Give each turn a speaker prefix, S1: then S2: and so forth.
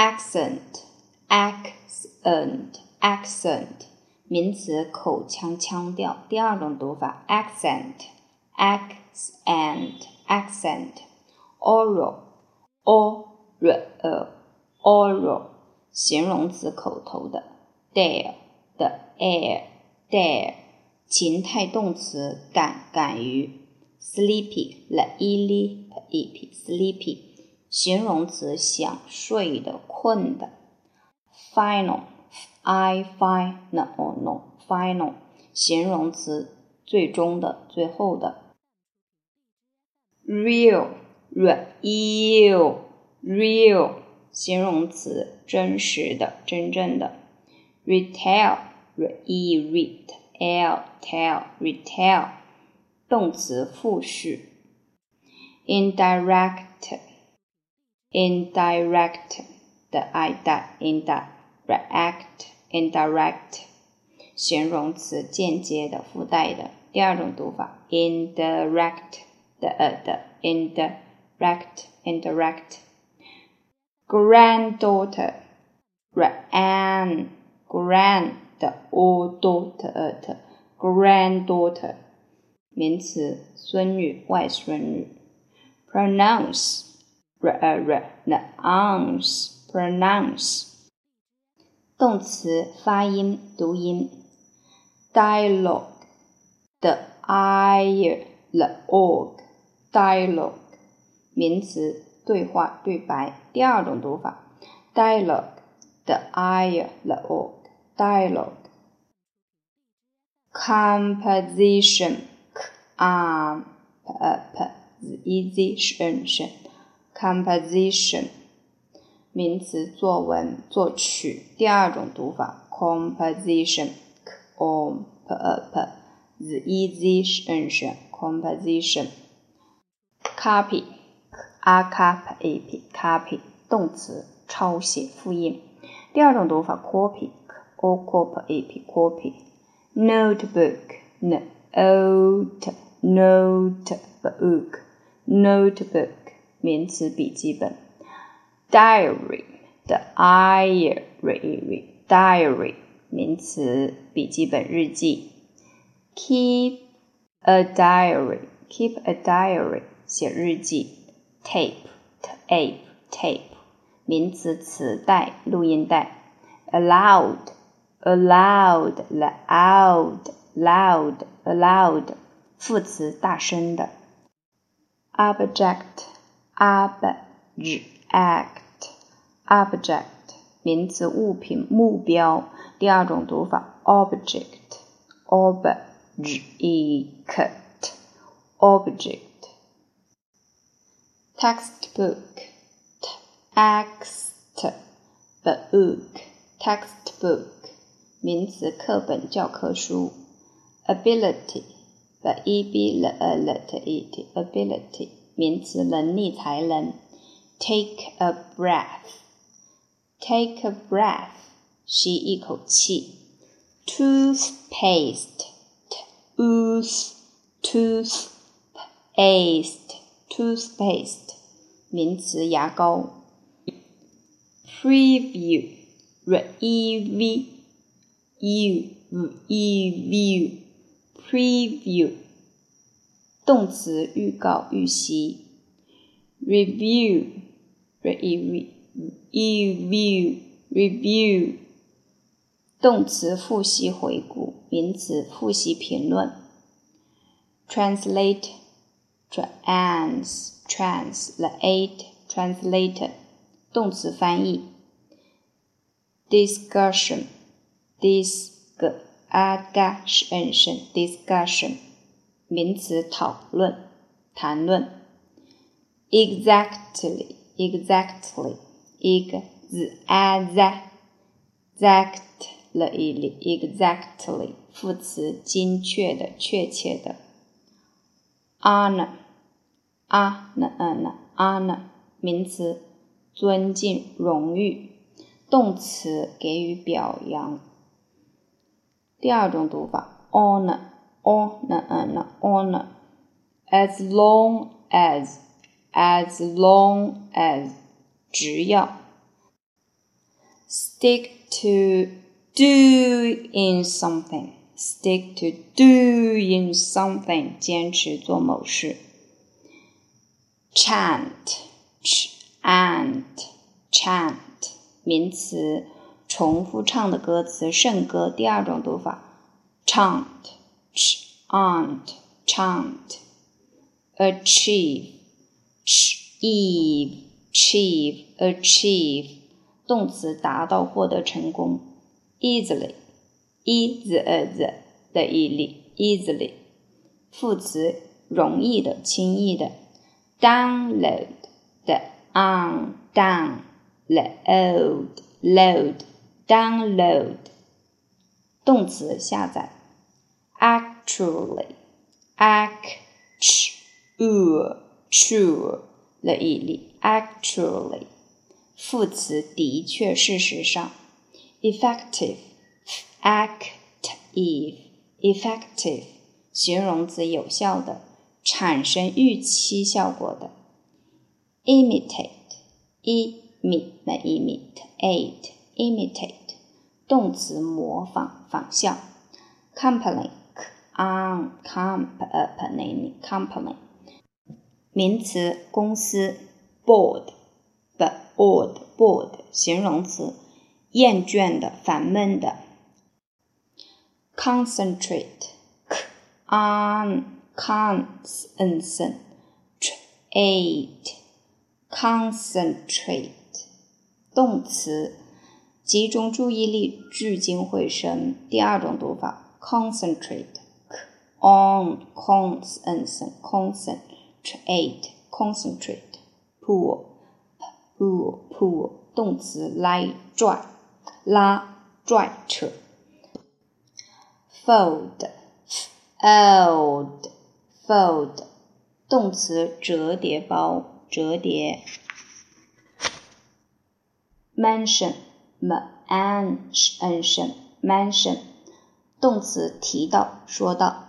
S1: accent，accent，accent，名词，口腔腔调。第二种读法，accent，accent，accent，oral，oral，oral，形容词，口头的。dare 的 air，dare，情态动词，敢，敢于。sleepy，l e l p e p，sleepy。形容词，想睡的、困的。final，i final no final，形容词，最终的、最后的。real，real，real，形容词，真实的、真正的。retail，re-ret-l-tell，retail，动词，复数。indirect indirect 的 i 带 indirect indirect 形容词间接的附带的第二种读法 indirect 的 a 的 indirect indirect granddaughter grand grand 的 o daughter granddaughter 名词孙女外孙女 pronounce r r pronounce pronounce 动词发音读音 dialogue 的 i l o g dialogue 名词对话对白第二种读法 dialogue 的 i l o g dialogue composition c composition composition 名词，作文、作曲。第二种读法，composition，composition。composition。copy，a copy p copy 动词，抄写、复印。第二种读法，copy，o copy p copy。notebook，note，notebook，notebook。名词，笔记本。diary 的 diary，diary 名词，笔记本、日记。keep a diary，keep a diary 写日记。tape，tape，tape 名词，磁带、录音带。，aloud aloud loud loud aloud 副词，大声的，object。object，object，object，名词，物品、目标。第二种读法，object，object，object。textbook，text，book，textbook，名词，课本、教科书。ability，ability，ability，名词，能力、才能。Take a breath. Take a breath. 吸一口气。Toothpaste. Tooth. Toothpaste. Toothpaste. 名词，牙膏。Preview. Review. Review. Preview. 动词，预告、预习。Review. review review 动词复习回顾，名词复习评论。translate trans translate translate 动词翻译。discussion discussion discussion 名词讨论谈论。exactly exactly exactly exactly 副词精确的确切的 honor honor honor 名词尊敬荣誉动词给予表扬第二种读法 honor honor honor as long as as long as 只要 stick to doing something, stick to doing something，坚持做某事。chant, chant, chant，名词，重复唱的歌词，圣歌。第二种读法，chant, Chant, chant。achieve, achieve, achieve, achieve，动词，达到，获得成功。easily, easy 的毅力，easily，副词，容易的，轻易的。download 的 on down load load download 动词下载 actually actually true 的毅力 actually 副词的确事实上 effective active effective 形容词有效的产生预期效果的，imitate，imitate，imitate，动词模仿、仿效 On company company 名词公司 board b o r d board 形容词厌倦的、烦闷的，concentrate，on。concentrate, concentrate，动词，集中注意力，聚精会神。第二种读法，concentrate, on, concentrate, concentrate, concentrate, pull, pull, pull，动词，拉拽，拉拽扯。fold, fold。fold，动词折叠包，折叠。mention，mention，mention，动词提到，说到。